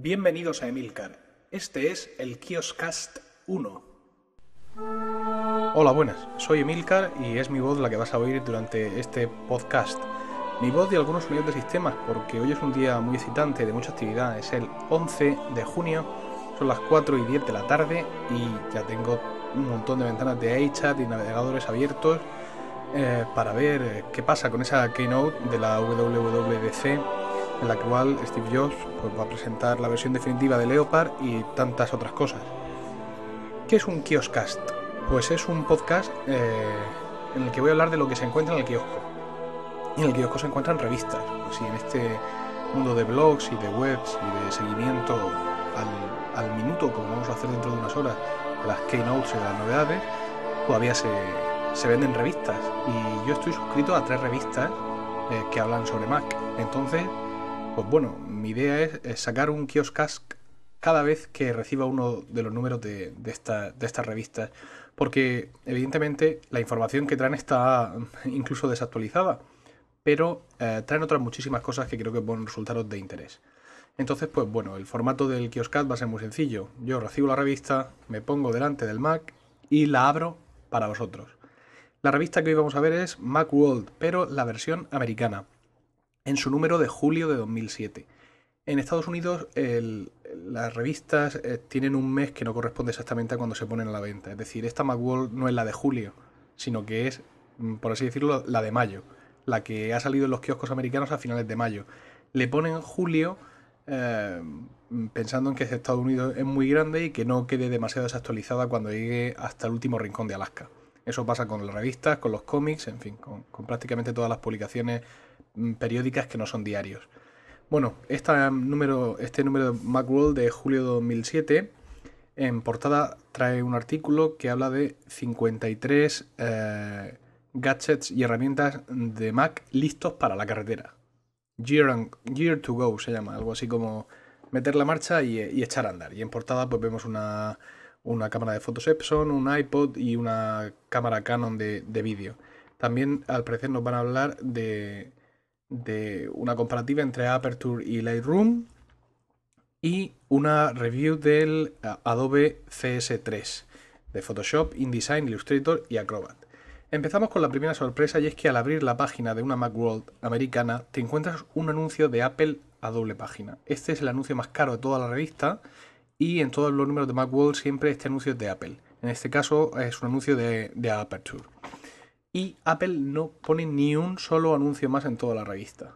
Bienvenidos a Emilcar. Este es el Kioscast 1. Hola, buenas. Soy Emilcar y es mi voz la que vas a oír durante este podcast. Mi voz y algunos sonidos de sistemas, porque hoy es un día muy excitante, de mucha actividad. Es el 11 de junio, son las 4 y 10 de la tarde y ya tengo un montón de ventanas de iChat y navegadores abiertos eh, para ver eh, qué pasa con esa keynote de la WWDC en la cual Steve Jobs pues, va a presentar la versión definitiva de Leopard y tantas otras cosas. ¿Qué es un kioscast? Pues es un podcast eh, en el que voy a hablar de lo que se encuentra en el kiosco. Y en el kiosco se encuentran revistas. Pues sí, en este mundo de blogs y de webs y de seguimiento al, minuto, como vamos a hacer dentro de unas horas, las keynotes y de las novedades, todavía se, se venden revistas. Y yo estoy suscrito a tres revistas eh, que hablan sobre Mac. Entonces, pues bueno, mi idea es, sacar un kioscast cada vez que reciba uno de los números de, esta, de estas revistas. Porque evidentemente la información que traen está incluso desactualizada. Pero eh, traen otras muchísimas cosas que creo que pueden resultaros de interés. Entonces, pues bueno, el formato del kioscast va a ser muy sencillo. Yo recibo la revista, me pongo delante del Mac y la abro para vosotros. La revista que hoy vamos a ver es Macworld, pero la versión americana, en su número de julio de 2007. En Estados Unidos las revistas eh, tienen un mes que no corresponde exactamente a cuando se ponen a la venta. Es decir, esta Macworld no es la de julio, sino que es, mm, por así decirlo, la de mayo. La que ha salido en los kioscos americanos a finales de mayo. Le ponen julio eh, pensando en que Estados Unidos es muy grande y que no quede demasiado desactualizada cuando llegue hasta el último rincón de Alaska. Eso pasa con las revistas, con los cómics, en fin, con, prácticamente todas las publicaciones mm, periódicas que no son diarios. Bueno, este número de Macworld de julio de 2007 en portada trae un artículo que habla de 53 eh, gadgets y herramientas de Mac listos para la carretera. Year to go se llama, algo así como meter la marcha y, y echar a andar. Y en portada pues vemos una, una cámara de fotos Epson, un iPod y una cámara Canon de, de vídeo. También al parecer nos van a hablar de, de, una comparativa entre Aperture y Lightroom y una review del Adobe CS3 de Photoshop, InDesign, Illustrator y Acrobat. Empezamos con la primera sorpresa y es que al abrir la página de una Macworld americana te encuentras un anuncio de Apple a doble página. Este es el anuncio más caro de toda la revista y en todos los números de Macworld siempre este anuncio es de Apple. En este caso es un anuncio de, de, Aperture. Y Apple no pone ni un solo anuncio más en toda la revista.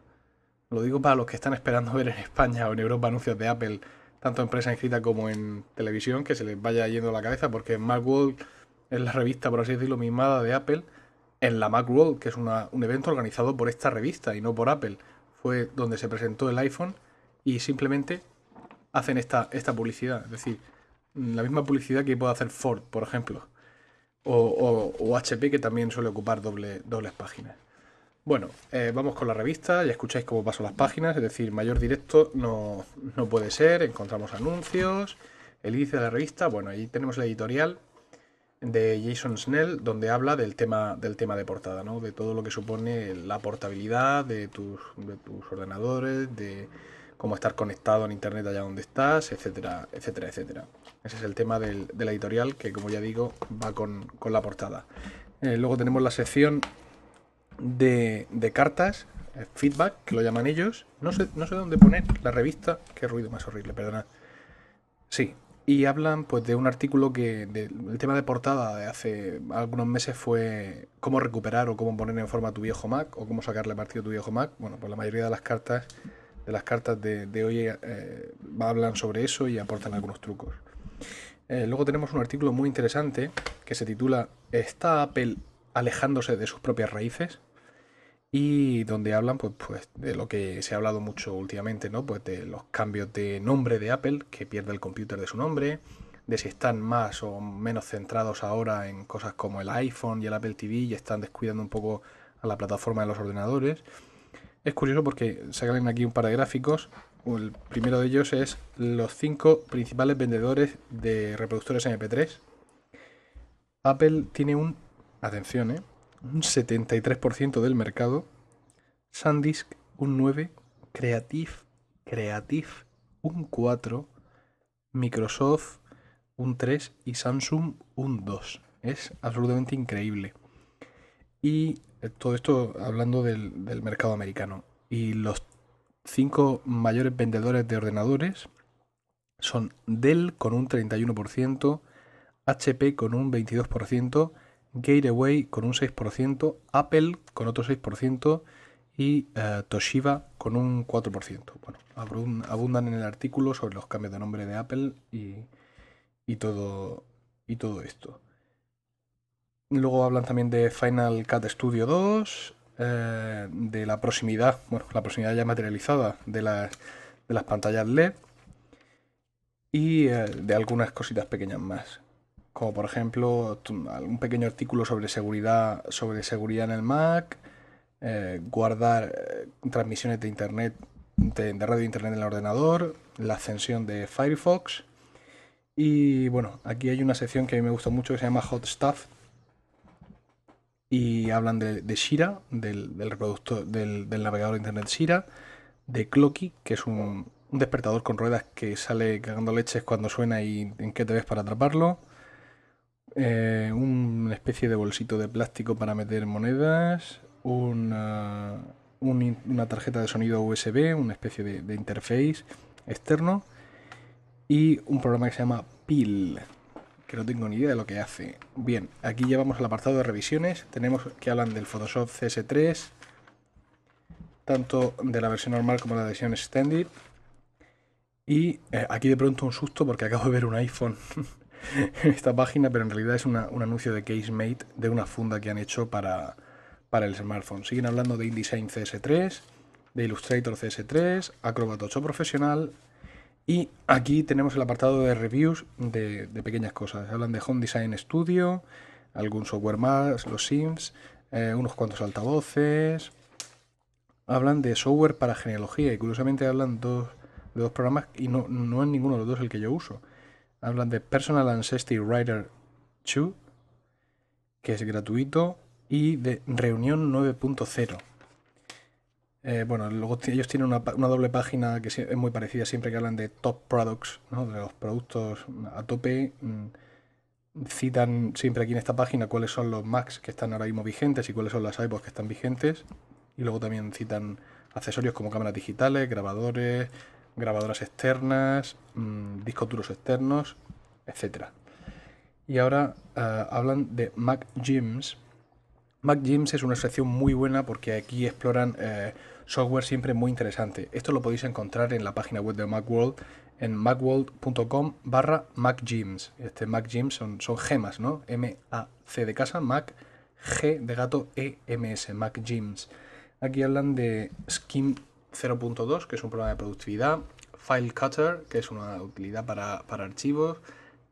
Lo digo para los que están esperando ver en España o en Europa anuncios de Apple, tanto en prensa escrita como en televisión, que se les vaya yendo la cabeza, porque Macworld es la revista, por así decirlo, mimada de Apple, en la Macworld, que es un evento organizado por esta revista y no por Apple. Fue donde se presentó el iPhone y simplemente hacen esta, esta publicidad. Es decir, la misma publicidad que puede hacer Ford, por ejemplo. O, HP, que también suele ocupar doble, dobles páginas. Bueno, eh, vamos con la revista, ya escucháis cómo paso las páginas, es decir, mayor directo no, no puede ser, encontramos anuncios, el índice de la revista, bueno, ahí tenemos el editorial de Jason Snell, donde habla del tema, del tema de portada, ¿no? de todo lo que supone la portabilidad de tus, de tus ordenadores, de, cómo estar conectado en internet allá donde estás, etcétera, etcétera, etcétera. Ese es el tema del, de la editorial que, como ya digo, va con, con la portada. Eh, luego tenemos la sección de, cartas, eh, feedback, que lo llaman ellos. No sé, no sé dónde poner la revista. Qué ruido más horrible, perdona. Sí, y hablan pues de un artículo que el tema de portada de hace algunos meses fue cómo recuperar o cómo poner en forma tu viejo Mac o cómo sacarle partido a tu viejo Mac. Bueno, pues la mayoría de las cartas de las cartas de, de hoy eh, hablan sobre eso y aportan algunos trucos. Eh, luego tenemos un artículo muy interesante que se titula ¿Está Apple alejándose de sus propias raíces? Y donde hablan pues, pues, de lo que se ha hablado mucho últimamente, ¿no? Pues de los cambios de nombre de Apple, que pierde el computer de su nombre, de si están más o menos centrados ahora en cosas como el iPhone y el Apple TV y están descuidando un poco a la plataforma de los ordenadores. Es curioso porque sacan aquí un par de gráficos. El primero de ellos es los cinco principales vendedores de reproductores MP3. Apple tiene un, atención, ¿eh? un 73% del mercado. SanDisk un 9%. Creative, Creative un 4, Microsoft un 3 y Samsung un 2. Es absolutamente increíble. Y eh, todo esto hablando del, del mercado americano. Y los cinco mayores vendedores de ordenadores son Dell con un 31%, HP con un 22%, Gateway con un 6%, Apple con otro 6% y eh, Toshiba con un 4%. Bueno, abundan en el artículo sobre los cambios de nombre de Apple y, todo, y todo esto. Luego hablan también de Final Cut Studio 2, eh, de la proximidad, bueno, la proximidad ya materializada de las, de las pantallas LED y eh, de algunas cositas pequeñas más. Como por ejemplo un pequeño artículo sobre seguridad, sobre seguridad en el Mac, eh, guardar transmisiones de internet, de, de radio internet en el ordenador, la ascensión de Firefox. Y bueno, aquí hay una sección que a mí me gusta mucho que se llama Hot Stuff. Y hablan de, Shira, del, reproductor, del, navegador de internet Shira, de Clocky, que es un, un despertador con ruedas que sale cagando leches cuando suena y en qué te ves para atraparlo. Eh, una especie de bolsito de plástico para meter monedas. Una, una tarjeta de sonido USB, una especie de, de interface externo. Y un programa que se llama PIL, que no tengo ni idea de lo que hace. Bien, aquí ya vamos al apartado de revisiones. Tenemos que hablan del Photoshop CS3, tanto de la versión normal como la versión extended. Y eh, aquí de pronto un susto porque acabo de ver un iPhone en esta página, pero en realidad es un anuncio de CaseMate de una funda que han hecho para, para el smartphone. Siguen hablando de InDesign CS3, de Illustrator CS3, Acrobat 8 Profesional y aquí tenemos el apartado de reviews de, pequeñas cosas. Hablan de Home Design Studio, algún software más, los Sims, eh, unos cuantos altavoces. Hablan de software para genealogía y curiosamente hablan de dos programas y no, no es ninguno de los dos el que yo uso. Hablan de Personal Ancestry Writer 2, que es gratuito, y de Reunión 9.0. Eh, bueno, luego ellos tienen una, doble página que es muy parecida siempre que hablan de top products, de los productos a tope. Mm, citan siempre aquí en esta página cuáles son los Macs que están ahora mismo vigentes y cuáles son las iPods que están vigentes. Y luego también citan accesorios como cámaras digitales, grabadores, grabadoras externas, mm, discos duros externos, etc. Y ahora eh, hablan de Mac Gyms. Mac Gyms es una sección muy buena porque aquí exploran eh, software siempre muy interesante. Esto lo podéis encontrar en la página web de Macworld en macworld.com barra macgyms. Este Macgyms son, son gemas, ¿no? M-A-C de casa, Mac, G de gato, E-M-S, Macgyms. Aquí hablan de Skim 0.2, que es un programa de productividad, File Cutter, que es una utilidad para, archivos,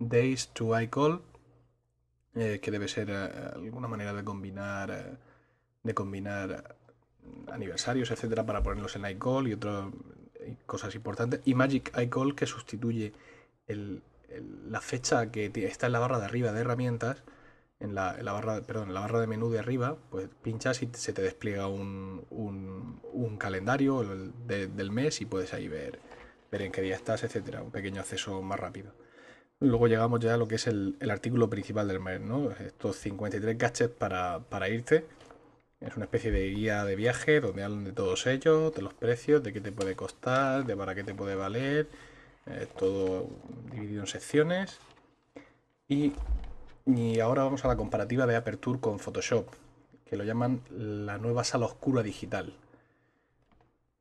Days to iCall, eh, que debe ser eh, alguna manera de combinar, eh, de combinar aniversarios, etcétera, para ponerlos en iCall y otras cosas importantes, y Magic iCall, que sustituye la fecha que está en la barra de arriba de herramientas en la, barra, perdón, en la barra de menú de arriba, pues pinchas y se te despliega un, un, calendario del mes y puedes ahí ver, ver en qué día estás, etcétera. Un pequeño acceso más rápido. Luego llegamos ya a lo que es el, artículo principal del mes, ¿no? Estos 53 gadgets para, para irte. Es una especie de guía de viaje donde hablan de todos ellos, de los precios, de qué te puede costar, de para qué te puede valer. todo dividido en secciones. Y y ahora vamos a la comparativa de Aperture con Photoshop, que lo llaman la nueva sala oscura digital.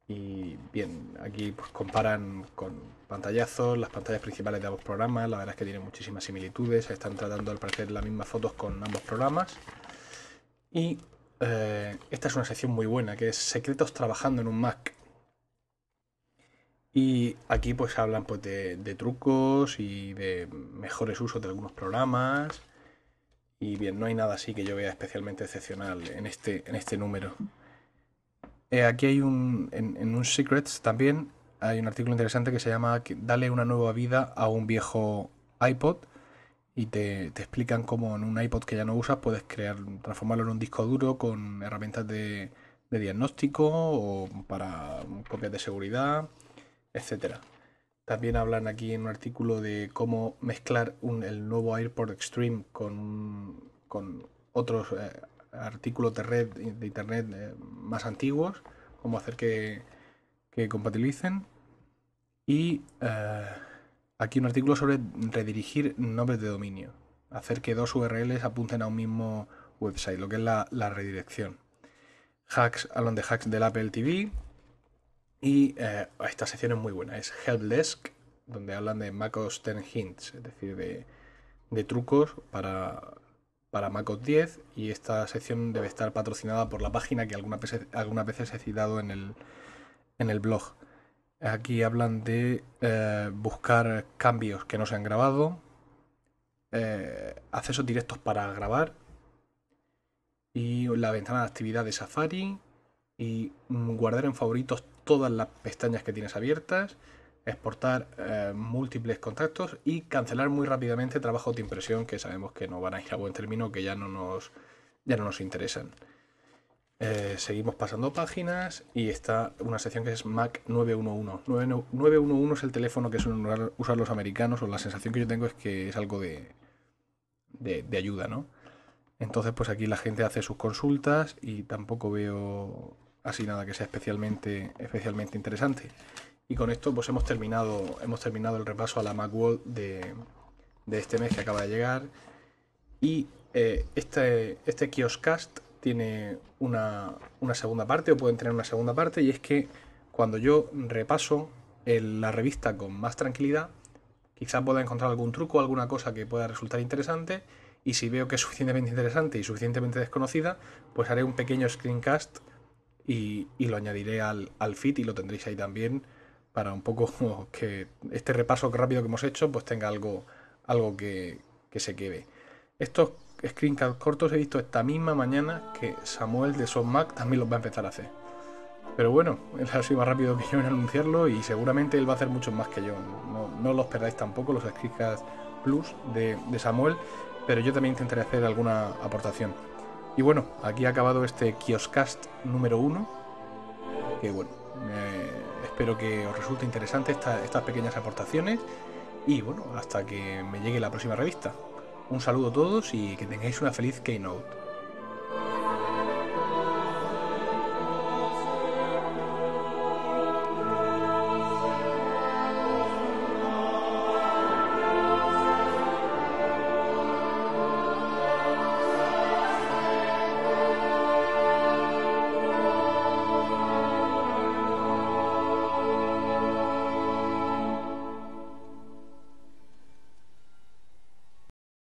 Y bien, aquí pues, comparan con pantallazos, las pantallas principales de ambos programas, la verdad es que tienen muchísimas similitudes, están tratando al parecer las mismas fotos con ambos programas. Y eh, esta es una sección muy buena, que es secretos trabajando en un Mac. Y aquí pues hablan pues, de, trucos y de mejores usos de algunos programas y bien, no hay nada así que yo vea especialmente excepcional en este, en este número. Eh, aquí hay un, en, un Secrets también, hay un artículo interesante que se llama Dale una nueva vida a un viejo iPod y te, explican cómo en un iPod que ya no usas puedes crear, transformarlo en un disco duro con herramientas de, de diagnóstico o para copias de seguridad, etcétera. también hablan aquí en un artículo de cómo mezclar el nuevo AirPort Extreme con, con otros eh, artículos de red de internet eh, más antiguos, cómo hacer que, compatibilicen. Y eh, aquí un artículo sobre redirigir nombres de dominio, hacer que dos URLs apunten a un mismo website, lo que es la, la redirección. Hacks, hablan de hacks del Apple TV, y eh, esta sección es muy buena, es Helpdesk, donde hablan de MacOS 10 Hints, es decir, de, trucos para, para MacOS 10 y esta sección debe estar patrocinada por la página que algunas veces, algunas veces he citado en el, en el blog. Aquí hablan de eh, buscar cambios que no se han grabado, eh, accesos directos para grabar y la ventana de actividad de Safari y guardar en favoritos todas las pestañas que tienes abiertas, exportar eh, múltiples contactos y cancelar muy rápidamente trabajos de impresión que sabemos que no van a ir a buen término, que ya no nos, ya no nos interesan. Eh, seguimos pasando páginas y está una sección que es Mac 911. 911 es el teléfono que suelen usar los americanos o la sensación que yo tengo es que es algo de, de, de ayuda, ¿no? Entonces pues aquí la gente hace sus consultas y tampoco veo así nada que sea especialmente, especialmente interesante. Y con esto pues hemos terminado, hemos terminado el repaso a la Macworld de, de este mes que acaba de llegar. Y eh, este, este Kioskcast tiene una, una, segunda parte, o pueden tener una segunda parte, y es que cuando yo repaso la revista con más tranquilidad, quizá pueda encontrar algún truco, alguna cosa que pueda resultar interesante, y si veo que es suficientemente interesante y suficientemente desconocida, pues haré un pequeño screencast y, lo añadiré al, al feed y lo tendréis ahí también para un poco que este repaso rápido que hemos hecho pues tenga algo, algo que, se quede. Estos screencasts cortos he visto esta misma mañana que Samuel de SoftMac también los va a empezar a hacer. Pero bueno, él ha sido más rápido que yo en anunciarlo y seguramente él va a hacer mucho más que yo. No, no los perdáis tampoco, los Screencast Plus de, de Samuel, pero yo también intentaré hacer alguna aportación. Y bueno, aquí ha acabado este Kioskast número 1. Que bueno, espero que os resulte interesante estas pequeñas aportaciones. Y bueno, hasta que me llegue la próxima revista. Un saludo a todos y que tengáis una feliz Keynote.